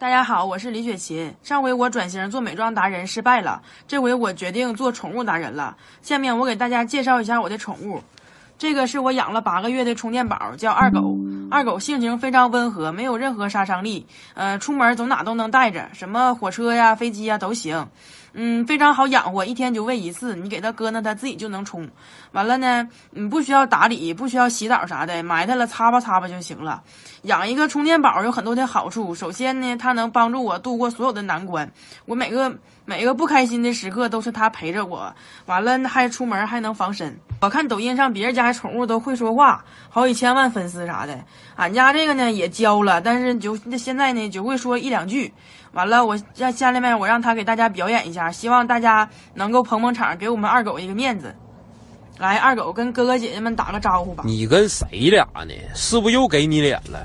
大家好，我是李雪琴。上回我转型做美妆达人失败了，这回我决定做宠物达人了。下面我给大家介绍一下我的宠物。这个是我养了八个月的充电宝，叫二狗。二狗性情非常温和，没有任何杀伤力。呃，出门走哪都能带着，什么火车呀、飞机呀都行。嗯，非常好养活，一天就喂一次，你给它搁那，它自己就能冲。完了呢，你不需要打理，不需要洗澡啥的，埋汰了擦吧擦吧就行了。养一个充电宝有很多的好处，首先呢，它能帮助我度过所有的难关。我每个每个不开心的时刻都是它陪着我。完了还出门还能防身。我看抖音上别人家宠物都会说话，好几千万粉丝啥的。俺家这个呢也教了，但是就现在呢就会说一两句。完了，我让家里面我让他给大家表演一下，希望大家能够捧捧场，给我们二狗一个面子。来，二狗跟哥哥姐姐们打个招呼吧。你跟谁俩呢？是不是又给你脸了？